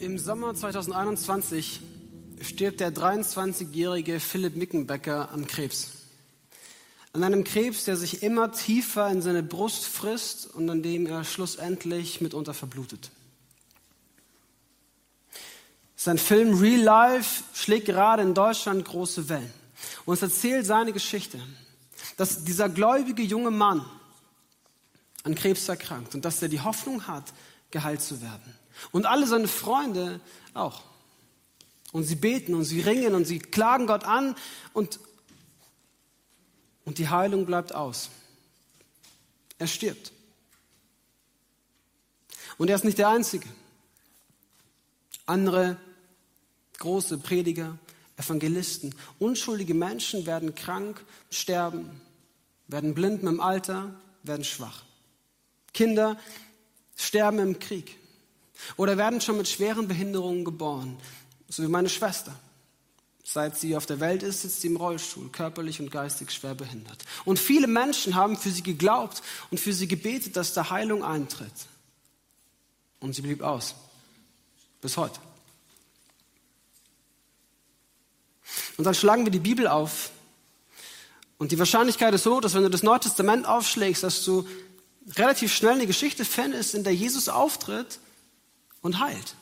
Im Sommer 2021 stirbt der 23-jährige Philipp Mickenbecker an Krebs. An einem Krebs, der sich immer tiefer in seine Brust frisst und an dem er schlussendlich mitunter verblutet. Sein Film Real Life schlägt gerade in Deutschland große Wellen. Und es erzählt seine Geschichte, dass dieser gläubige junge Mann an Krebs erkrankt und dass er die Hoffnung hat, geheilt zu werden. Und alle seine Freunde auch. Und sie beten und sie ringen und sie klagen Gott an und, und die Heilung bleibt aus. Er stirbt. Und er ist nicht der Einzige. Andere große Prediger, Evangelisten, unschuldige Menschen werden krank, sterben, werden blind mit dem Alter, werden schwach. Kinder sterben im Krieg oder werden schon mit schweren Behinderungen geboren, so wie meine Schwester. Seit sie auf der Welt ist, sitzt sie im Rollstuhl, körperlich und geistig schwer behindert. Und viele Menschen haben für sie geglaubt und für sie gebetet, dass da Heilung eintritt. Und sie blieb aus. Bis heute. Und dann schlagen wir die Bibel auf. Und die Wahrscheinlichkeit ist so, dass wenn du das Neue Testament aufschlägst, dass du relativ schnell eine Geschichte findest, in der Jesus auftritt und heilt.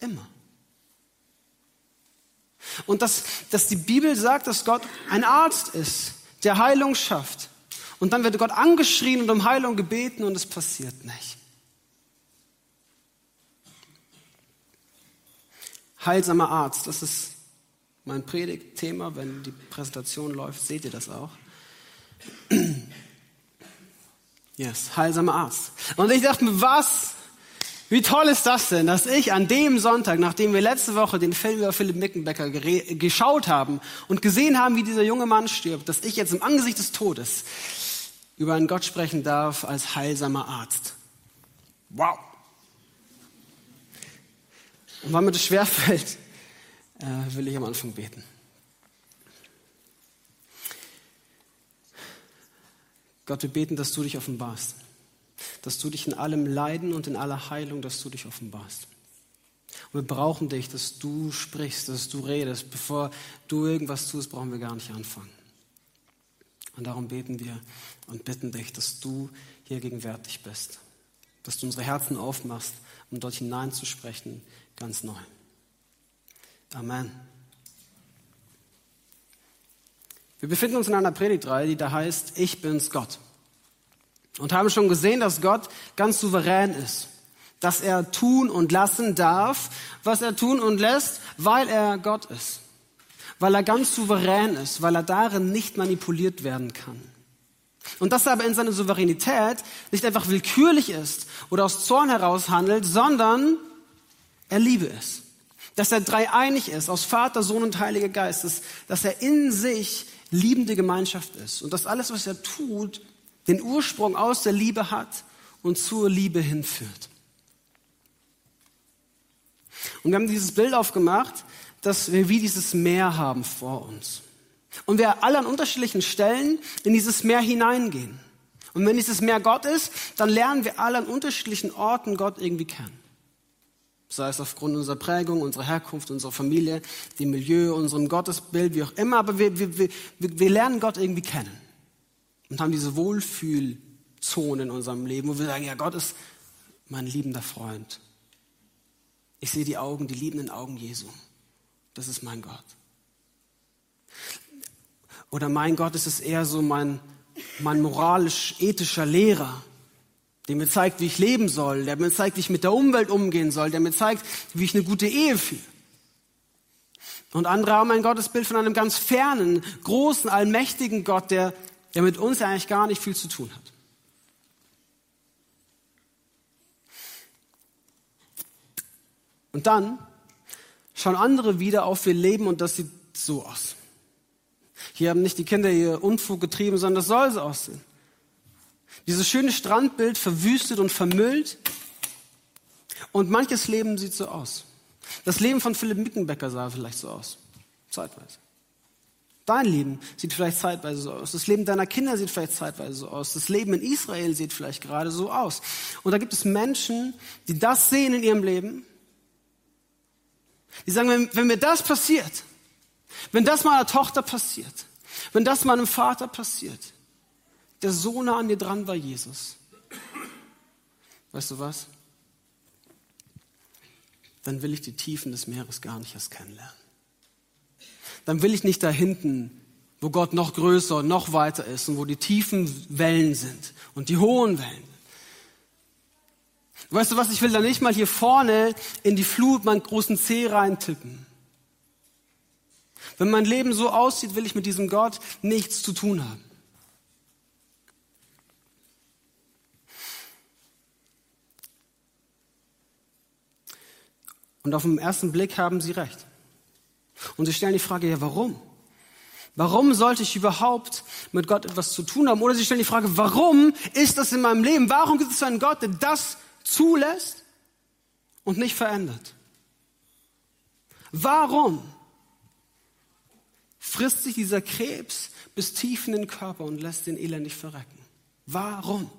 Immer. Und dass, dass die Bibel sagt, dass Gott ein Arzt ist, der Heilung schafft. Und dann wird Gott angeschrien und um Heilung gebeten und es passiert nicht. Heilsamer Arzt, das ist mein Predigtthema. Wenn die Präsentation läuft, seht ihr das auch. Yes, heilsamer Arzt. Und ich dachte mir, was? Wie toll ist das denn, dass ich an dem Sonntag, nachdem wir letzte Woche den Film über Philipp Mickenbecker geschaut haben und gesehen haben, wie dieser junge Mann stirbt, dass ich jetzt im Angesicht des Todes über einen Gott sprechen darf als heilsamer Arzt. Wow. Und weil mir das schwerfällt, äh, will ich am Anfang beten. Gott, wir beten, dass du dich offenbarst. Dass du dich in allem Leiden und in aller Heilung, dass du dich offenbarst. Und wir brauchen dich, dass du sprichst, dass du redest. Bevor du irgendwas tust, brauchen wir gar nicht anfangen. Und darum beten wir und bitten dich, dass du hier gegenwärtig bist. Dass du unsere Herzen aufmachst, um dort hineinzusprechen, ganz neu. Amen. Wir befinden uns in einer Predigtreihe, die da heißt, ich bin's Gott. Und haben schon gesehen, dass Gott ganz souverän ist. Dass er tun und lassen darf, was er tun und lässt, weil er Gott ist. Weil er ganz souverän ist, weil er darin nicht manipuliert werden kann. Und dass er aber in seiner Souveränität nicht einfach willkürlich ist oder aus Zorn heraus handelt, sondern er liebe es. Dass er dreieinig ist, aus Vater, Sohn und Heiliger Geist, dass, er in sich liebende Gemeinschaft ist und dass alles, was er tut, den Ursprung aus der Liebe hat und zur Liebe hinführt. Und wir haben dieses Bild aufgemacht, dass wir wie dieses Meer haben vor uns. Und wir alle an unterschiedlichen Stellen in dieses Meer hineingehen. Und wenn dieses Meer Gott ist, dann lernen wir alle an unterschiedlichen Orten Gott irgendwie kennen sei es aufgrund unserer Prägung, unserer Herkunft, unserer Familie, dem Milieu, unserem Gottesbild, wie auch immer, aber wir, wir, wir, wir lernen Gott irgendwie kennen und haben diese Wohlfühlzone in unserem Leben, wo wir sagen, ja, Gott ist mein liebender Freund. Ich sehe die Augen, die liebenden Augen Jesu. Das ist mein Gott. Oder mein Gott ist es eher so mein, mein moralisch-ethischer Lehrer, der mir zeigt, wie ich leben soll, der mir zeigt, wie ich mit der Umwelt umgehen soll, der mir zeigt, wie ich eine gute Ehe führe. Und andere haben ein Gottesbild von einem ganz fernen, großen, allmächtigen Gott, der, der mit uns eigentlich gar nicht viel zu tun hat. Und dann schauen andere wieder auf ihr Leben und das sieht so aus. Hier haben nicht die Kinder ihr Unfug getrieben, sondern das soll so aussehen. Dieses schöne Strandbild verwüstet und vermüllt. Und manches Leben sieht so aus. Das Leben von Philipp Mickenbecker sah vielleicht so aus. Zeitweise. Dein Leben sieht vielleicht zeitweise so aus. Das Leben deiner Kinder sieht vielleicht zeitweise so aus. Das Leben in Israel sieht vielleicht gerade so aus. Und da gibt es Menschen, die das sehen in ihrem Leben. Die sagen, wenn, wenn mir das passiert, wenn das meiner Tochter passiert, wenn das meinem Vater passiert, der so nah an dir dran war, Jesus, weißt du was? Dann will ich die Tiefen des Meeres gar nicht erst kennenlernen dann will ich nicht da hinten, wo Gott noch größer und noch weiter ist und wo die tiefen Wellen sind und die hohen Wellen. Weißt du was, ich will da nicht mal hier vorne in die Flut meinen großen Zeh reintippen. Wenn mein Leben so aussieht, will ich mit diesem Gott nichts zu tun haben. Und auf den ersten Blick haben sie recht. Und sie stellen die Frage, ja, warum? Warum sollte ich überhaupt mit Gott etwas zu tun haben? Oder sie stellen die Frage, warum ist das in meinem Leben? Warum gibt es einen Gott, der das zulässt und nicht verändert? Warum frisst sich dieser Krebs bis tief in den Körper und lässt den elendig verrecken? Warum?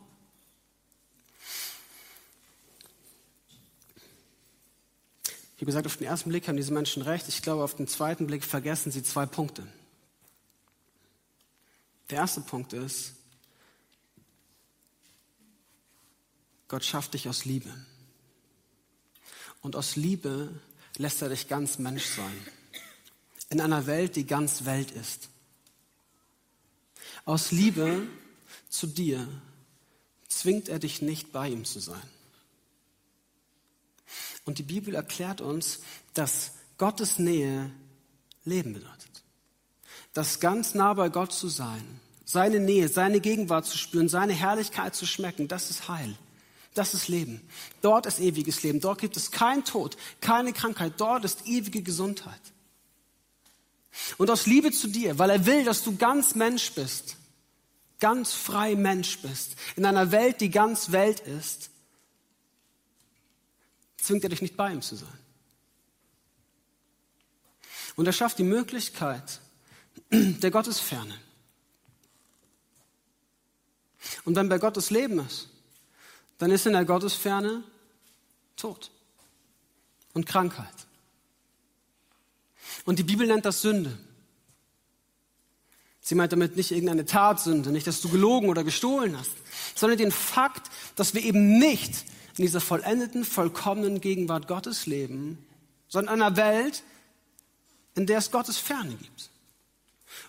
Wie gesagt, auf den ersten Blick haben diese Menschen recht. Ich glaube, auf den zweiten Blick vergessen sie zwei Punkte. Der erste Punkt ist, Gott schafft dich aus Liebe. Und aus Liebe lässt er dich ganz Mensch sein. In einer Welt, die ganz Welt ist. Aus Liebe zu dir zwingt er dich nicht bei ihm zu sein. Und die Bibel erklärt uns, dass Gottes Nähe Leben bedeutet. Dass ganz nah bei Gott zu sein, seine Nähe, seine Gegenwart zu spüren, seine Herrlichkeit zu schmecken, das ist Heil. Das ist Leben. Dort ist ewiges Leben. Dort gibt es kein Tod, keine Krankheit. Dort ist ewige Gesundheit. Und aus Liebe zu dir, weil er will, dass du ganz Mensch bist, ganz frei Mensch bist, in einer Welt, die ganz Welt ist, zwingt er dich nicht bei ihm zu sein. Und er schafft die Möglichkeit der Gottesferne. Und wenn bei Gottes Leben ist, dann ist in der Gottesferne Tod und Krankheit. Und die Bibel nennt das Sünde. Sie meint damit nicht irgendeine Tatsünde, nicht, dass du gelogen oder gestohlen hast, sondern den Fakt, dass wir eben nicht in dieser vollendeten, vollkommenen Gegenwart Gottes leben, sondern in einer Welt, in der es Gottes Ferne gibt.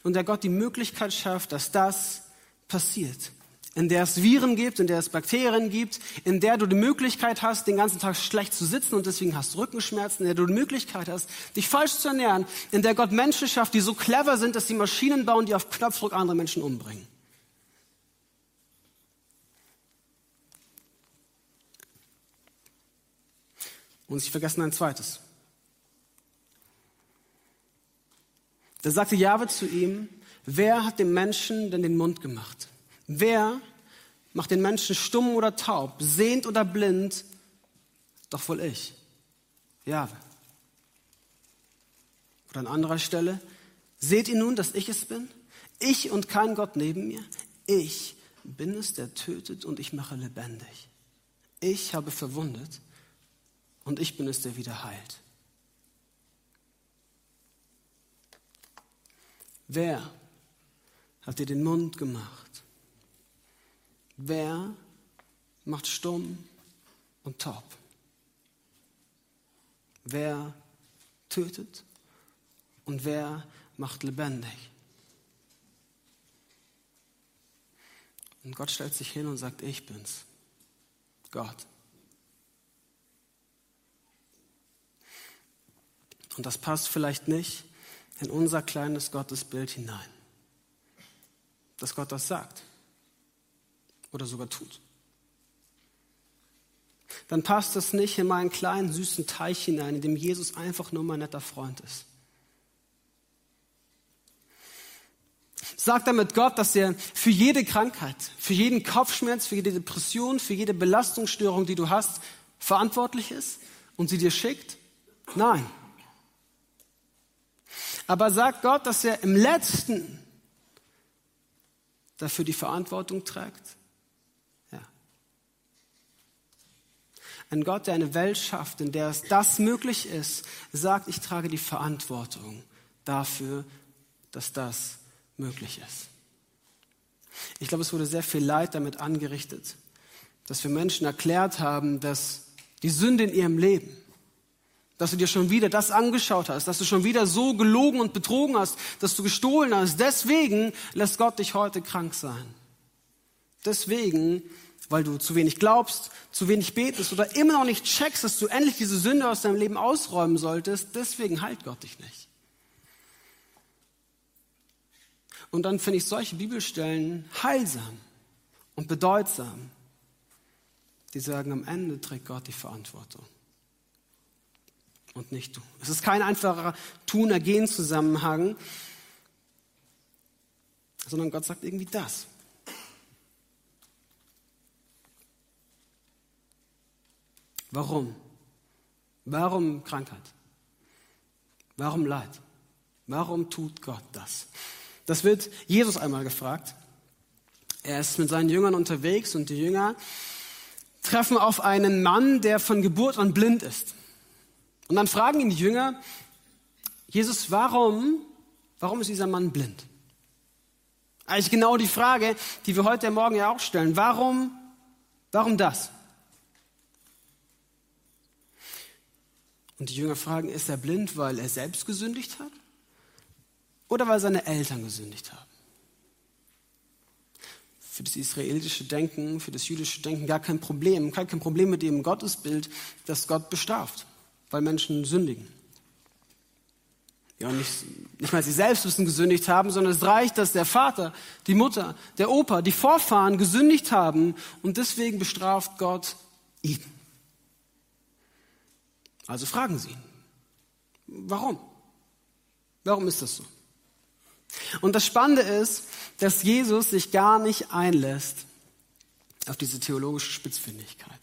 Und der Gott die Möglichkeit schafft, dass das passiert. In der es Viren gibt, in der es Bakterien gibt, in der du die Möglichkeit hast, den ganzen Tag schlecht zu sitzen und deswegen hast Rückenschmerzen, in der du die Möglichkeit hast, dich falsch zu ernähren, in der Gott Menschen schafft, die so clever sind, dass sie Maschinen bauen, die auf Knopfdruck andere Menschen umbringen. Und sie vergessen ein zweites. Da sagte Jahwe zu ihm, wer hat dem Menschen denn den Mund gemacht? Wer macht den Menschen stumm oder taub, sehend oder blind? Doch wohl ich, Jahwe. Oder an anderer Stelle, seht ihr nun, dass ich es bin? Ich und kein Gott neben mir? Ich bin es, der tötet und ich mache lebendig. Ich habe verwundet und ich bin es, der wieder heilt. Wer hat dir den Mund gemacht? Wer macht stumm und taub? Wer tötet und wer macht lebendig? Und Gott stellt sich hin und sagt, ich bin's. Gott. Und das passt vielleicht nicht in unser kleines Gottesbild hinein. Dass Gott das sagt oder sogar tut. Dann passt das nicht in meinen kleinen süßen Teich hinein, in dem Jesus einfach nur mein netter Freund ist. Sagt damit Gott, dass er für jede Krankheit, für jeden Kopfschmerz, für jede Depression, für jede Belastungsstörung, die du hast, verantwortlich ist und sie dir schickt? Nein. Aber sagt Gott, dass er im letzten dafür die Verantwortung trägt? Ja. Ein Gott, der eine Welt schafft, in der es das möglich ist, sagt, ich trage die Verantwortung dafür, dass das möglich ist. Ich glaube, es wurde sehr viel Leid damit angerichtet, dass wir Menschen erklärt haben, dass die Sünde in ihrem Leben, dass du dir schon wieder das angeschaut hast, dass du schon wieder so gelogen und betrogen hast, dass du gestohlen hast. Deswegen lässt Gott dich heute krank sein. Deswegen, weil du zu wenig glaubst, zu wenig betest oder immer noch nicht checkst, dass du endlich diese Sünde aus deinem Leben ausräumen solltest, deswegen heilt Gott dich nicht. Und dann finde ich solche Bibelstellen heilsam und bedeutsam, die sagen, am Ende trägt Gott die Verantwortung und nicht du. Es ist kein einfacher Tun-Ergehen-Zusammenhang, sondern Gott sagt irgendwie das. Warum? Warum Krankheit? Warum Leid? Warum tut Gott das? Das wird Jesus einmal gefragt. Er ist mit seinen Jüngern unterwegs und die Jünger treffen auf einen Mann, der von Geburt an blind ist. Und dann fragen ihn die Jünger, Jesus, warum, warum ist dieser Mann blind? Eigentlich genau die Frage, die wir heute Morgen ja auch stellen. Warum, warum das? Und die Jünger fragen, ist er blind, weil er selbst gesündigt hat? oder weil seine Eltern gesündigt haben. Für das israelische Denken, für das jüdische Denken gar kein Problem, kein, kein Problem mit dem Gottesbild, dass Gott bestraft, weil Menschen sündigen. Ja, nicht, nicht mal sie selbst müssen gesündigt haben, sondern es reicht, dass der Vater, die Mutter, der Opa, die Vorfahren gesündigt haben und deswegen bestraft Gott ihn. Also fragen Sie ihn, warum? Warum ist das so? Und das Spannende ist, dass Jesus sich gar nicht einlässt auf diese theologische Spitzfindigkeit.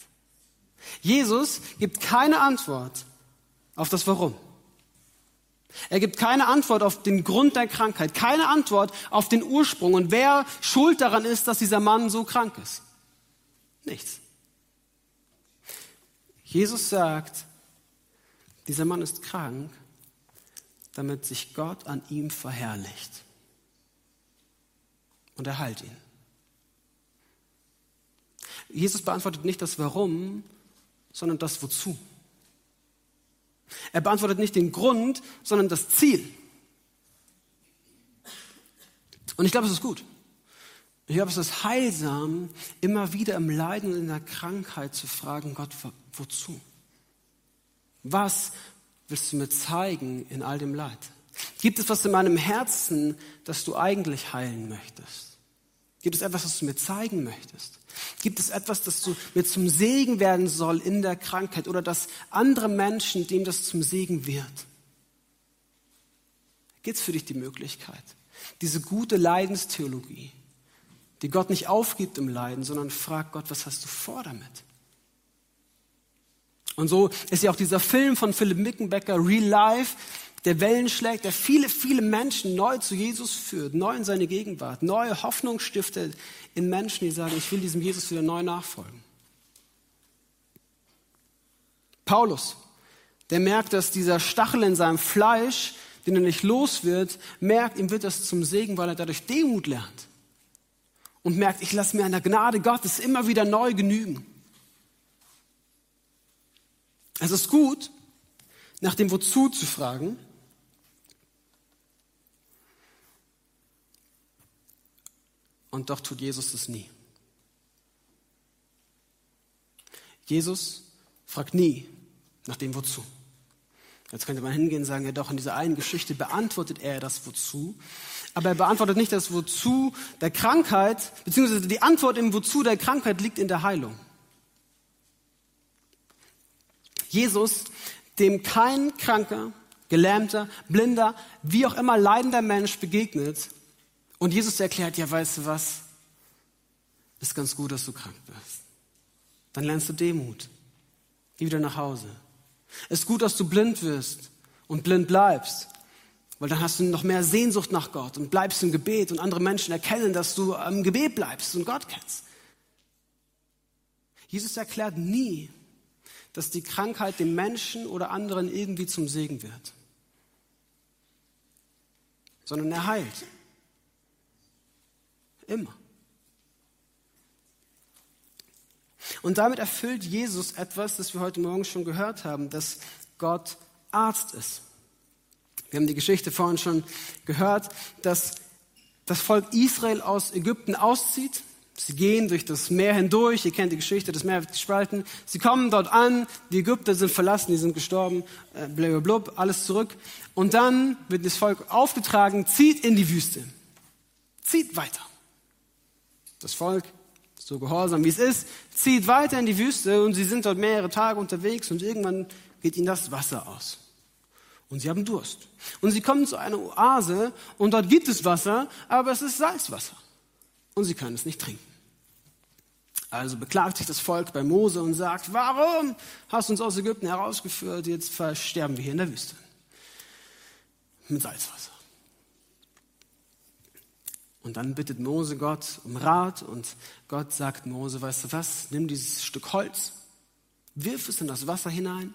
Jesus gibt keine Antwort auf das Warum. Er gibt keine Antwort auf den Grund der Krankheit, keine Antwort auf den Ursprung und wer schuld daran ist, dass dieser Mann so krank ist. Nichts. Jesus sagt, dieser Mann ist krank, damit sich Gott an ihm verherrlicht. Und er heilt ihn. Jesus beantwortet nicht das Warum, sondern das Wozu. Er beantwortet nicht den Grund, sondern das Ziel. Und ich glaube, es ist gut. Ich glaube, es ist heilsam, immer wieder im Leiden und in der Krankheit zu fragen, Gott, wozu? Was willst du mir zeigen in all dem Leid? Gibt es was in meinem Herzen, das du eigentlich heilen möchtest? Gibt es etwas, das du mir zeigen möchtest? Gibt es etwas, das du mir zum Segen werden soll in der Krankheit oder dass andere Menschen, dem das zum Segen wird? Gibt es für dich die Möglichkeit, diese gute Leidenstheologie, die Gott nicht aufgibt im Leiden, sondern fragt Gott, was hast du vor damit? Und so ist ja auch dieser Film von Philipp Mickenbecker, Real Life, der Wellen schlägt, der viele, viele Menschen neu zu Jesus führt, neu in seine Gegenwart, neue Hoffnung stiftet in Menschen, die sagen, ich will diesem Jesus wieder neu nachfolgen. Paulus, der merkt, dass dieser Stachel in seinem Fleisch, den er nicht los wird, merkt, ihm wird das zum Segen, weil er dadurch Demut lernt. Und merkt, ich lasse mir an der Gnade Gottes immer wieder neu genügen. Es ist gut, nach dem Wozu zu fragen. Und doch tut Jesus das nie. Jesus fragt nie nach dem Wozu. Jetzt könnte man hingehen und sagen, ja doch, in dieser einen Geschichte beantwortet er das Wozu. Aber er beantwortet nicht das Wozu der Krankheit, beziehungsweise die Antwort im Wozu der Krankheit liegt in der Heilung. Jesus, dem kein kranker, gelähmter, blinder, wie auch immer leidender Mensch begegnet. Und Jesus erklärt, ja, weißt du was? Ist ganz gut, dass du krank bist. Dann lernst du Demut. Geh wieder nach Hause. Ist gut, dass du blind wirst und blind bleibst. Weil dann hast du noch mehr Sehnsucht nach Gott und bleibst im Gebet und andere Menschen erkennen, dass du im Gebet bleibst und Gott kennst. Jesus erklärt nie, dass die Krankheit dem Menschen oder anderen irgendwie zum Segen wird, sondern er heilt. Immer. Und damit erfüllt Jesus etwas, das wir heute Morgen schon gehört haben, dass Gott Arzt ist. Wir haben die Geschichte vorhin schon gehört, dass das Volk Israel aus Ägypten auszieht. Sie gehen durch das Meer hindurch. Ihr kennt die Geschichte, das Meer wird gespalten. Sie kommen dort an. Die Ägypter sind verlassen, die sind gestorben. Äh, blub, alles zurück. Und dann wird das Volk aufgetragen, zieht in die Wüste. Zieht weiter. Das Volk so gehorsam wie es ist, zieht weiter in die Wüste und sie sind dort mehrere Tage unterwegs und irgendwann geht ihnen das Wasser aus. Und sie haben Durst. Und sie kommen zu einer Oase und dort gibt es Wasser, aber es ist Salzwasser. Und sie können es nicht trinken. Also beklagt sich das Volk bei Mose und sagt, warum hast du uns aus Ägypten herausgeführt? Jetzt versterben wir hier in der Wüste. Mit Salzwasser. Und dann bittet Mose Gott um Rat und Gott sagt Mose, weißt du was, nimm dieses Stück Holz, wirf es in das Wasser hinein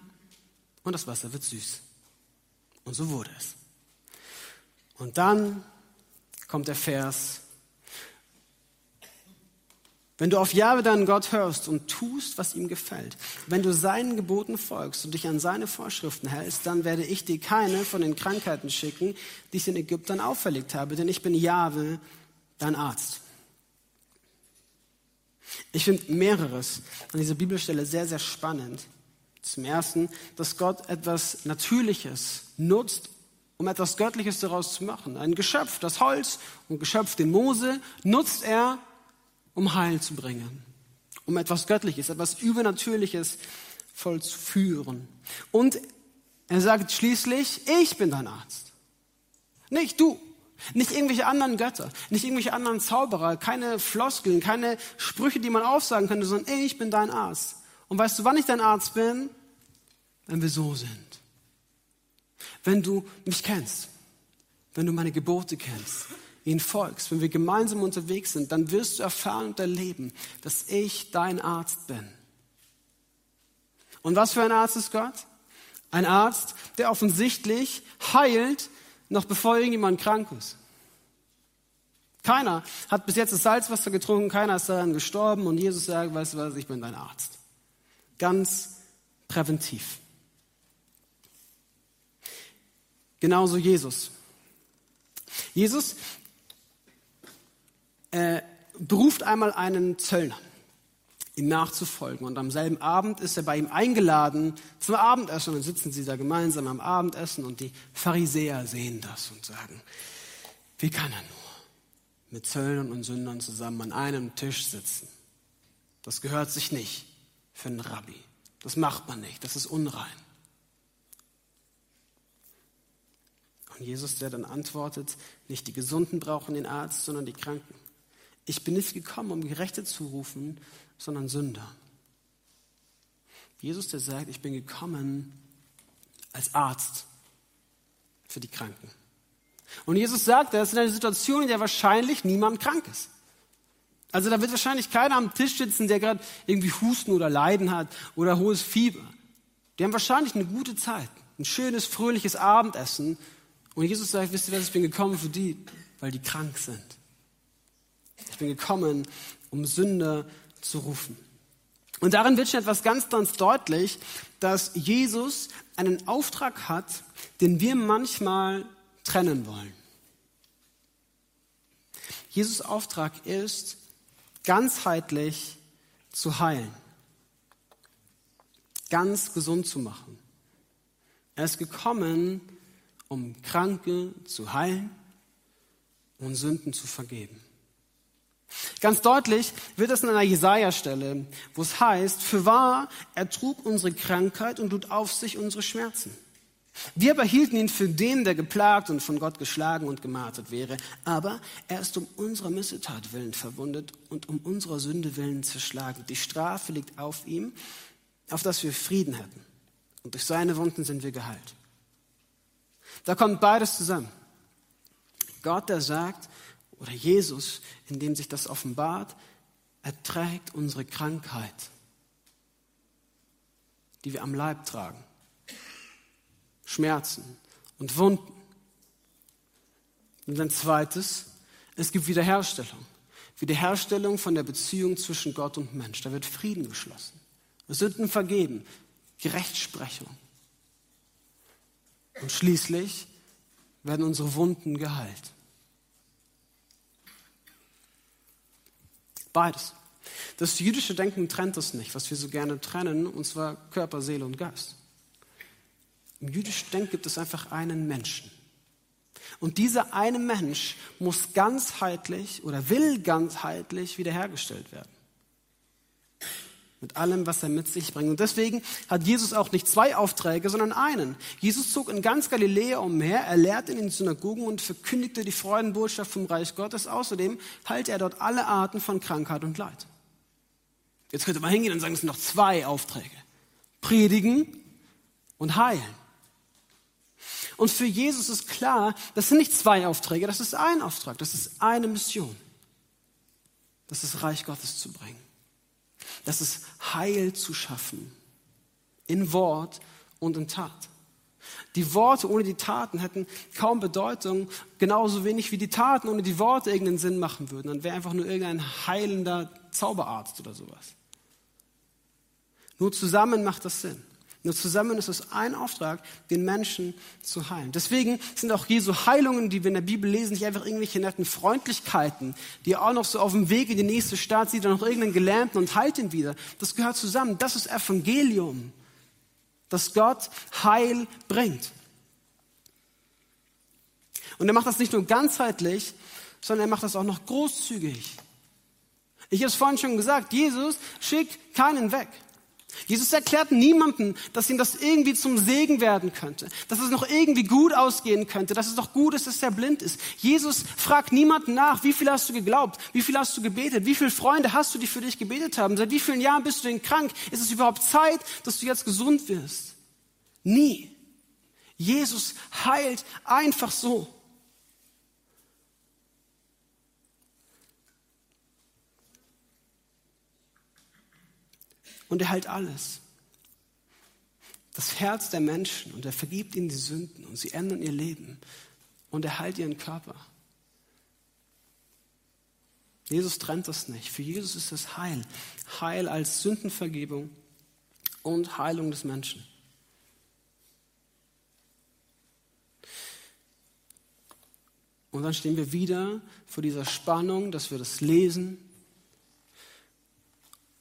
und das Wasser wird süß. Und so wurde es. Und dann kommt der Vers, wenn du auf Jahwe deinen Gott hörst und tust, was ihm gefällt, wenn du seinen Geboten folgst und dich an seine Vorschriften hältst, dann werde ich dir keine von den Krankheiten schicken, die ich den Ägyptern auferlegt habe, denn ich bin Jahwe, dein Arzt. Ich finde mehreres an dieser Bibelstelle sehr, sehr spannend. Zum Ersten, dass Gott etwas Natürliches nutzt, um etwas Göttliches daraus zu machen. Ein Geschöpf, das Holz und Geschöpf, den Mose, nutzt er, um Heil zu bringen, um etwas Göttliches, etwas Übernatürliches vollzuführen. Und er sagt schließlich, ich bin dein Arzt. Nicht du, nicht irgendwelche anderen Götter, nicht irgendwelche anderen Zauberer, keine Floskeln, keine Sprüche, die man aufsagen könnte, sondern ich bin dein Arzt. Und weißt du, wann ich dein Arzt bin? Wenn wir so sind. Wenn du mich kennst, wenn du meine Gebote kennst, ihnen folgst, wenn wir gemeinsam unterwegs sind, dann wirst du erfahren und erleben, dass ich dein Arzt bin. Und was für ein Arzt ist Gott? Ein Arzt, der offensichtlich heilt, noch bevor irgendjemand krank ist. Keiner hat bis jetzt das Salzwasser getrunken, keiner ist daran gestorben und Jesus sagt, weißt du was, ich bin dein Arzt. Ganz präventiv. Genauso Jesus. Jesus äh, beruft einmal einen Zöllner, ihm nachzufolgen. Und am selben Abend ist er bei ihm eingeladen zum Abendessen. Und dann sitzen sie da gemeinsam am Abendessen und die Pharisäer sehen das und sagen, wie kann er nur mit Zöllnern und Sündern zusammen an einem Tisch sitzen? Das gehört sich nicht für einen Rabbi. Das macht man nicht. Das ist unrein. Und Jesus, der dann antwortet, nicht die Gesunden brauchen den Arzt, sondern die Kranken. Ich bin nicht gekommen, um Gerechte zu rufen, sondern Sünder. Jesus, der sagt, ich bin gekommen als Arzt für die Kranken. Und Jesus sagt das in einer Situation, in der wahrscheinlich niemand krank ist. Also da wird wahrscheinlich keiner am Tisch sitzen, der gerade irgendwie Husten oder Leiden hat oder hohes Fieber. Die haben wahrscheinlich eine gute Zeit, ein schönes, fröhliches Abendessen. Und Jesus sagt, wisst ihr was, ich bin gekommen für die, weil die krank sind. Ich bin gekommen, um Sünder zu rufen. Und darin wird schon etwas ganz, ganz deutlich, dass Jesus einen Auftrag hat, den wir manchmal trennen wollen. Jesus Auftrag ist, ganzheitlich zu heilen, ganz gesund zu machen. Er ist gekommen, um Kranke zu heilen und Sünden zu vergeben. Ganz deutlich wird es in einer Jesaja-Stelle, wo es heißt, für wahr, er trug unsere Krankheit und lud auf sich unsere Schmerzen. Wir aber hielten ihn für den, der geplagt und von Gott geschlagen und gemartert wäre. Aber er ist um unserer Missetat willen verwundet und um unserer Sünde willen zerschlagen. Die Strafe liegt auf ihm, auf dass wir Frieden hätten. Und durch seine Wunden sind wir geheilt. Da kommt beides zusammen. Gott, der sagt, oder Jesus, in dem sich das offenbart, er trägt unsere Krankheit, die wir am Leib tragen. Schmerzen und Wunden. Und ein zweites, es gibt Wiederherstellung. Wiederherstellung von der Beziehung zwischen Gott und Mensch. Da wird Frieden geschlossen. Sünden vergeben. Gerechtsprechung. Und schließlich werden unsere Wunden geheilt. Beides. Das jüdische Denken trennt das nicht, was wir so gerne trennen, und zwar Körper, Seele und Geist. Im jüdischen Denken gibt es einfach einen Menschen. Und dieser eine Mensch muss ganzheitlich oder will ganzheitlich wiederhergestellt werden. Mit allem, was er mit sich bringt. Und deswegen hat Jesus auch nicht zwei Aufträge, sondern einen. Jesus zog in ganz Galiläa umher, er lehrte in den Synagogen und verkündigte die Freudenbotschaft vom Reich Gottes. Außerdem heilte er dort alle Arten von Krankheit und Leid. Jetzt könnte man hingehen und sagen, es sind noch zwei Aufträge. Predigen und heilen. Und für Jesus ist klar, das sind nicht zwei Aufträge, das ist ein Auftrag, das ist eine Mission. Das ist Reich Gottes zu bringen. Das ist Heil zu schaffen. In Wort und in Tat. Die Worte ohne die Taten hätten kaum Bedeutung, genauso wenig wie die Taten ohne die Worte irgendeinen Sinn machen würden. Dann wäre einfach nur irgendein heilender Zauberarzt oder sowas. Nur zusammen macht das Sinn. Nur zusammen ist es ein Auftrag, den Menschen zu heilen. Deswegen sind auch Jesu Heilungen, die wir in der Bibel lesen, nicht einfach irgendwelche netten Freundlichkeiten, die er auch noch so auf dem Weg in die nächste Stadt sieht, dann noch irgendeinen Gelähmten und heilt ihn wieder. Das gehört zusammen. Das ist Evangelium, dass Gott Heil bringt. Und er macht das nicht nur ganzheitlich, sondern er macht das auch noch großzügig. Ich habe es vorhin schon gesagt, Jesus schickt keinen weg. Jesus erklärt niemandem, dass ihm das irgendwie zum Segen werden könnte, dass es noch irgendwie gut ausgehen könnte, dass es doch gut ist, dass er blind ist. Jesus fragt niemanden nach, wie viel hast du geglaubt, wie viel hast du gebetet, wie viele Freunde hast du, die für dich gebetet haben, seit wie vielen Jahren bist du denn krank, ist es überhaupt Zeit, dass du jetzt gesund wirst? Nie. Jesus heilt einfach so. Und er heilt alles. Das Herz der Menschen und er vergibt ihnen die Sünden und sie ändern ihr Leben und er heilt ihren Körper. Jesus trennt das nicht. Für Jesus ist das Heil. Heil als Sündenvergebung und Heilung des Menschen. Und dann stehen wir wieder vor dieser Spannung, dass wir das lesen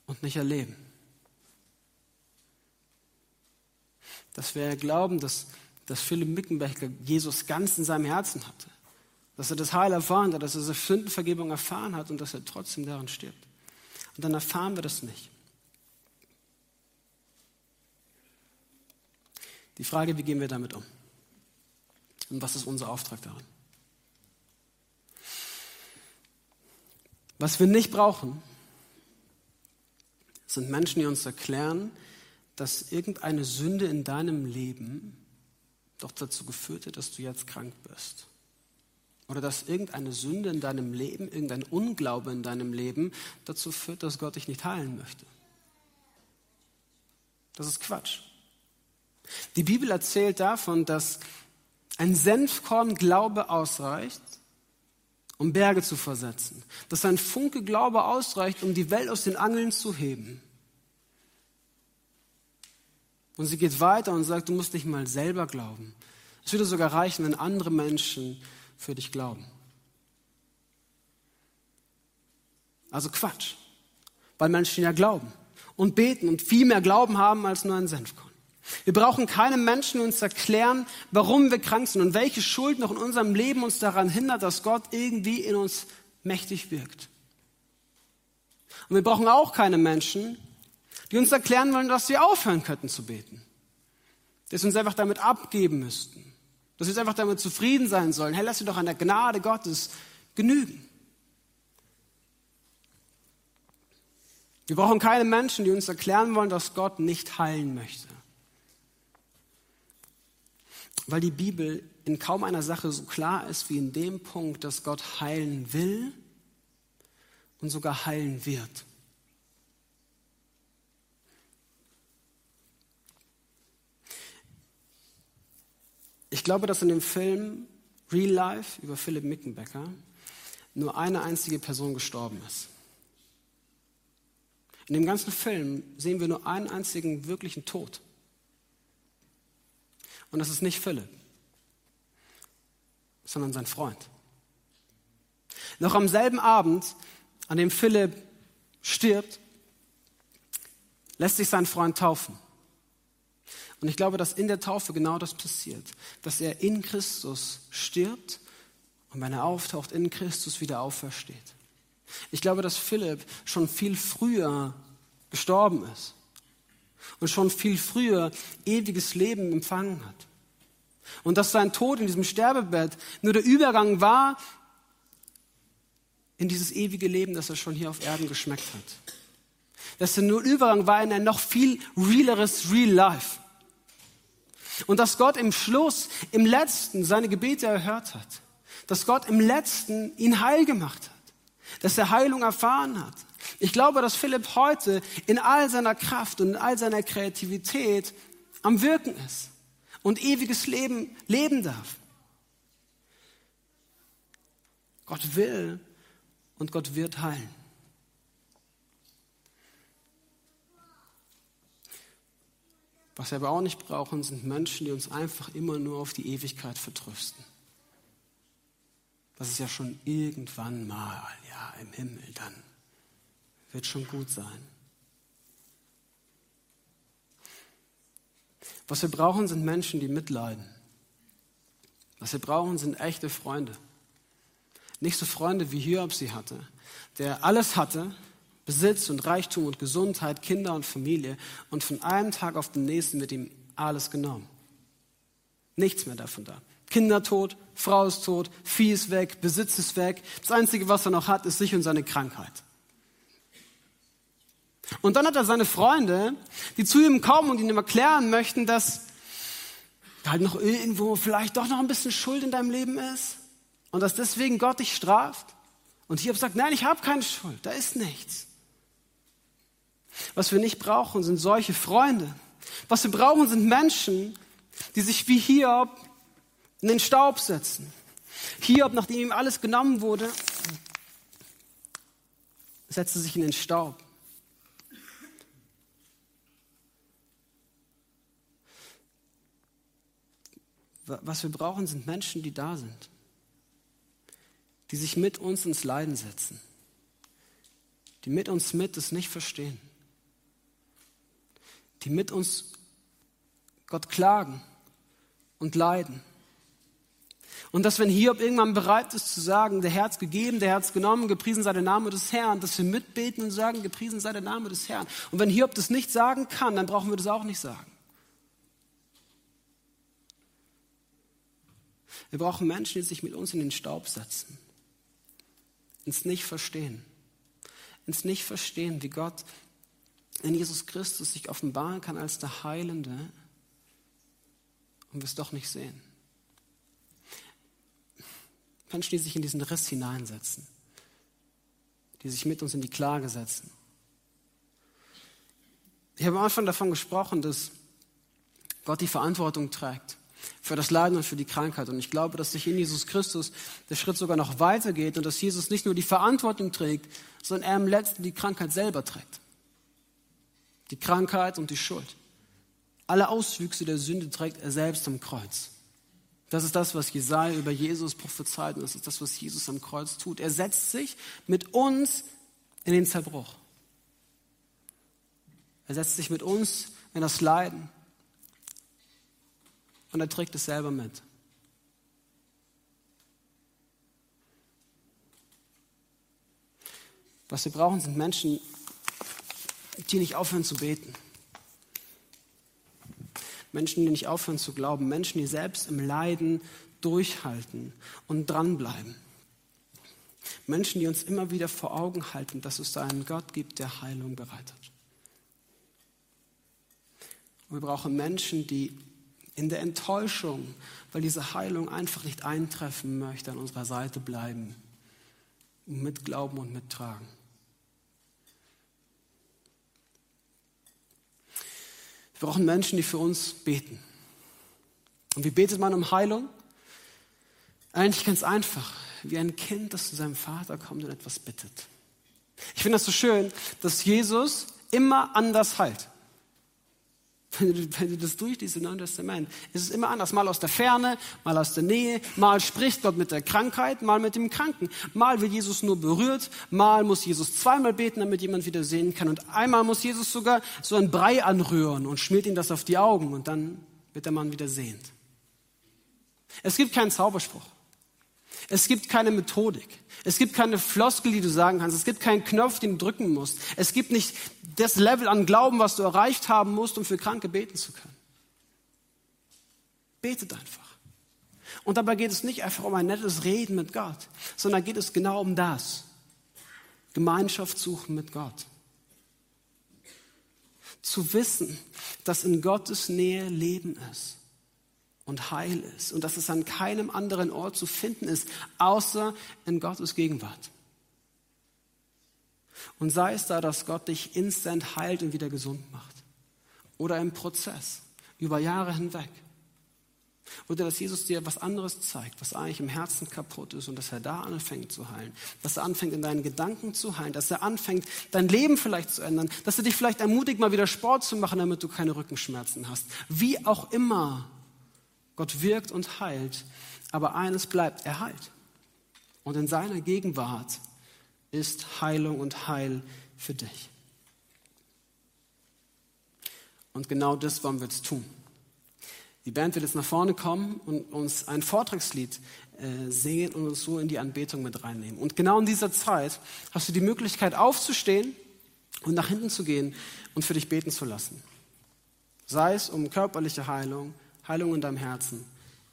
und nicht erleben. Dass wir glauben, dass, dass Philipp Mickenbecker Jesus ganz in seinem Herzen hatte. Dass er das Heil erfahren hat, dass er seine Sündenvergebung erfahren hat und dass er trotzdem daran stirbt. Und dann erfahren wir das nicht. Die Frage, wie gehen wir damit um? Und was ist unser Auftrag daran? Was wir nicht brauchen, sind Menschen, die uns erklären, dass irgendeine Sünde in deinem Leben doch dazu geführt hat, dass du jetzt krank bist. Oder dass irgendeine Sünde in deinem Leben, irgendein Unglaube in deinem Leben dazu führt, dass Gott dich nicht heilen möchte. Das ist Quatsch. Die Bibel erzählt davon, dass ein Senfkorn Glaube ausreicht, um Berge zu versetzen. Dass ein Funke Glaube ausreicht, um die Welt aus den Angeln zu heben. Und sie geht weiter und sagt, du musst nicht mal selber glauben. Es würde sogar reichen, wenn andere Menschen für dich glauben. Also Quatsch, weil Menschen ja glauben und beten und viel mehr Glauben haben als nur ein Senfkorn. Wir brauchen keine Menschen, die uns erklären, warum wir krank sind und welche Schuld noch in unserem Leben uns daran hindert, dass Gott irgendwie in uns mächtig wirkt. Und wir brauchen auch keine Menschen, die uns erklären wollen, dass wir aufhören könnten zu beten. Dass wir uns einfach damit abgeben müssten. Dass wir uns einfach damit zufrieden sein sollen. Hey, lass dir doch an der Gnade Gottes genügen. Wir brauchen keine Menschen, die uns erklären wollen, dass Gott nicht heilen möchte. Weil die Bibel in kaum einer Sache so klar ist wie in dem Punkt, dass Gott heilen will und sogar heilen wird. Glaube, dass in dem Film Real Life über Philipp Mickenbecker nur eine einzige Person gestorben ist. In dem ganzen Film sehen wir nur einen einzigen wirklichen Tod. Und das ist nicht Philipp, sondern sein Freund. Noch am selben Abend, an dem Philipp stirbt, lässt sich sein Freund taufen. Und ich glaube, dass in der Taufe genau das passiert, dass er in Christus stirbt und wenn er auftaucht, in Christus wieder aufersteht. Ich glaube, dass Philipp schon viel früher gestorben ist und schon viel früher ewiges Leben empfangen hat. Und dass sein Tod in diesem Sterbebett nur der Übergang war in dieses ewige Leben, das er schon hier auf Erden geschmeckt hat. Dass er nur Übergang war in ein noch viel realeres Real Life. Und dass Gott im Schluss, im Letzten seine Gebete erhört hat. Dass Gott im Letzten ihn heil gemacht hat. Dass er Heilung erfahren hat. Ich glaube, dass Philipp heute in all seiner Kraft und in all seiner Kreativität am Wirken ist und ewiges Leben leben darf. Gott will und Gott wird heilen. Was wir aber auch nicht brauchen, sind Menschen, die uns einfach immer nur auf die Ewigkeit vertrösten. Das ist ja schon irgendwann mal, ja, im Himmel dann. Wird schon gut sein. Was wir brauchen, sind Menschen, die mitleiden. Was wir brauchen, sind echte Freunde. Nicht so Freunde, wie Hiob sie hatte, der alles hatte, Besitz und Reichtum und Gesundheit, Kinder und Familie und von einem Tag auf den nächsten wird ihm alles genommen. Nichts mehr davon da. Kinder tot, Frau ist tot, Vieh ist weg, Besitz ist weg. Das Einzige, was er noch hat, ist sich und seine Krankheit. Und dann hat er seine Freunde, die zu ihm kommen und ihm erklären möchten, dass halt noch irgendwo vielleicht doch noch ein bisschen Schuld in deinem Leben ist und dass deswegen Gott dich straft. Und Hiob sagt, nein, ich habe keine Schuld, da ist nichts. Was wir nicht brauchen, sind solche Freunde. Was wir brauchen, sind Menschen, die sich wie Hiob in den Staub setzen. Hiob, nachdem ihm alles genommen wurde, setzte sich in den Staub. Was wir brauchen, sind Menschen, die da sind, die sich mit uns ins Leiden setzen, die mit uns mit es nicht verstehen, die mit uns Gott klagen und leiden. Und dass wenn Hiob irgendwann bereit ist zu sagen, der Herz gegeben, der Herz genommen, gepriesen sei der Name des Herrn, dass wir mitbeten und sagen, gepriesen sei der Name des Herrn. Und wenn Hiob das nicht sagen kann, dann brauchen wir das auch nicht sagen. Wir brauchen Menschen, die sich mit uns in den Staub setzen, ins Nicht-Verstehen, ins Nicht-Verstehen, wie Gott in Jesus Christus sich offenbaren kann als der Heilende und wir es doch nicht sehen. Menschen, die sich in diesen Riss hineinsetzen, die sich mit uns in die Klage setzen. Ich habe am Anfang davon gesprochen, dass Gott die Verantwortung trägt für das Leiden und für die Krankheit. Und ich glaube, dass sich in Jesus Christus der Schritt sogar noch weitergeht und dass Jesus nicht nur die Verantwortung trägt, sondern er im Letzten die Krankheit selber trägt. Die Krankheit und die Schuld. Alle Auswüchse der Sünde trägt er selbst am Kreuz. Das ist das, was Jesaja über Jesus prophezeit und das ist das, was Jesus am Kreuz tut. Er setzt sich mit uns in den Zerbruch. Er setzt sich mit uns in das Leiden und er trägt es selber mit. Was wir brauchen, sind Menschen, die nicht aufhören zu beten. Menschen, die nicht aufhören zu glauben. Menschen, die selbst im Leiden durchhalten und dranbleiben. Menschen, die uns immer wieder vor Augen halten, dass es da einen Gott gibt, der Heilung bereitet. Wir brauchen Menschen, die in der Enttäuschung, weil diese Heilung einfach nicht eintreffen möchte, an unserer Seite bleiben und mitglauben und mittragen. Wir brauchen Menschen, die für uns beten. Und wie betet man um Heilung? Eigentlich ganz einfach, wie ein Kind, das zu seinem Vater kommt und etwas bittet. Ich finde das so schön, dass Jesus immer anders heilt. Wenn du, wenn du das durchliest im Neuen Testament, ist es immer anders. Mal aus der Ferne, mal aus der Nähe, mal spricht Gott mit der Krankheit, mal mit dem Kranken. Mal wird Jesus nur berührt, mal muss Jesus zweimal beten, damit jemand wieder sehen kann. Und einmal muss Jesus sogar so ein Brei anrühren und schmiert ihm das auf die Augen und dann wird der Mann wieder sehend. Es gibt keinen Zauberspruch. Es gibt keine Methodik. Es gibt keine Floskel, die du sagen kannst. Es gibt keinen Knopf, den du drücken musst. Es gibt nicht das Level an Glauben, was du erreicht haben musst, um für Kranke beten zu können. Betet einfach. Und dabei geht es nicht einfach um ein nettes Reden mit Gott, sondern geht es genau um das. Gemeinschaft suchen mit Gott. Zu wissen, dass in Gottes Nähe Leben ist und Heil ist und dass es an keinem anderen Ort zu finden ist, außer in Gottes Gegenwart. Und sei es da, dass Gott dich instant heilt und wieder gesund macht oder im Prozess über Jahre hinweg. Oder dass Jesus dir was anderes zeigt, was eigentlich im Herzen kaputt ist und dass er da anfängt zu heilen. Dass er anfängt, in deinen Gedanken zu heilen. Dass er anfängt, dein Leben vielleicht zu ändern. Dass er dich vielleicht ermutigt, mal wieder Sport zu machen, damit du keine Rückenschmerzen hast. Wie auch immer Gott wirkt und heilt, aber eines bleibt, er heilt. Und in seiner Gegenwart ist Heilung und Heil für dich. Und genau das wollen wir jetzt tun. Die Band wird jetzt nach vorne kommen und uns ein Vortragslied äh, singen und uns so in die Anbetung mit reinnehmen. Und genau in dieser Zeit hast du die Möglichkeit aufzustehen und nach hinten zu gehen und für dich beten zu lassen. Sei es um körperliche Heilung, Heilung in deinem Herzen,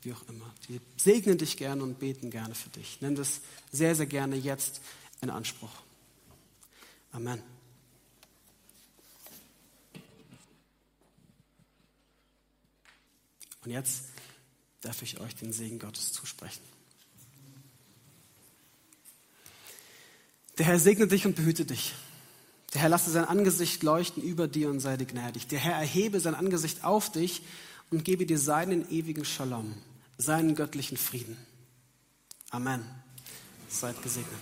wie auch immer. Die segnen dich gerne und beten gerne für dich. Nimm das sehr, sehr gerne jetzt in Anspruch. Amen. Und jetzt darf ich euch den Segen Gottes zusprechen. Der Herr segne dich und behüte dich. Der Herr lasse sein Angesicht leuchten über dir und sei dir gnädig. Der Herr erhebe sein Angesicht auf dich und gebe dir seinen ewigen Shalom, seinen göttlichen Frieden. Amen. Seid gesegnet.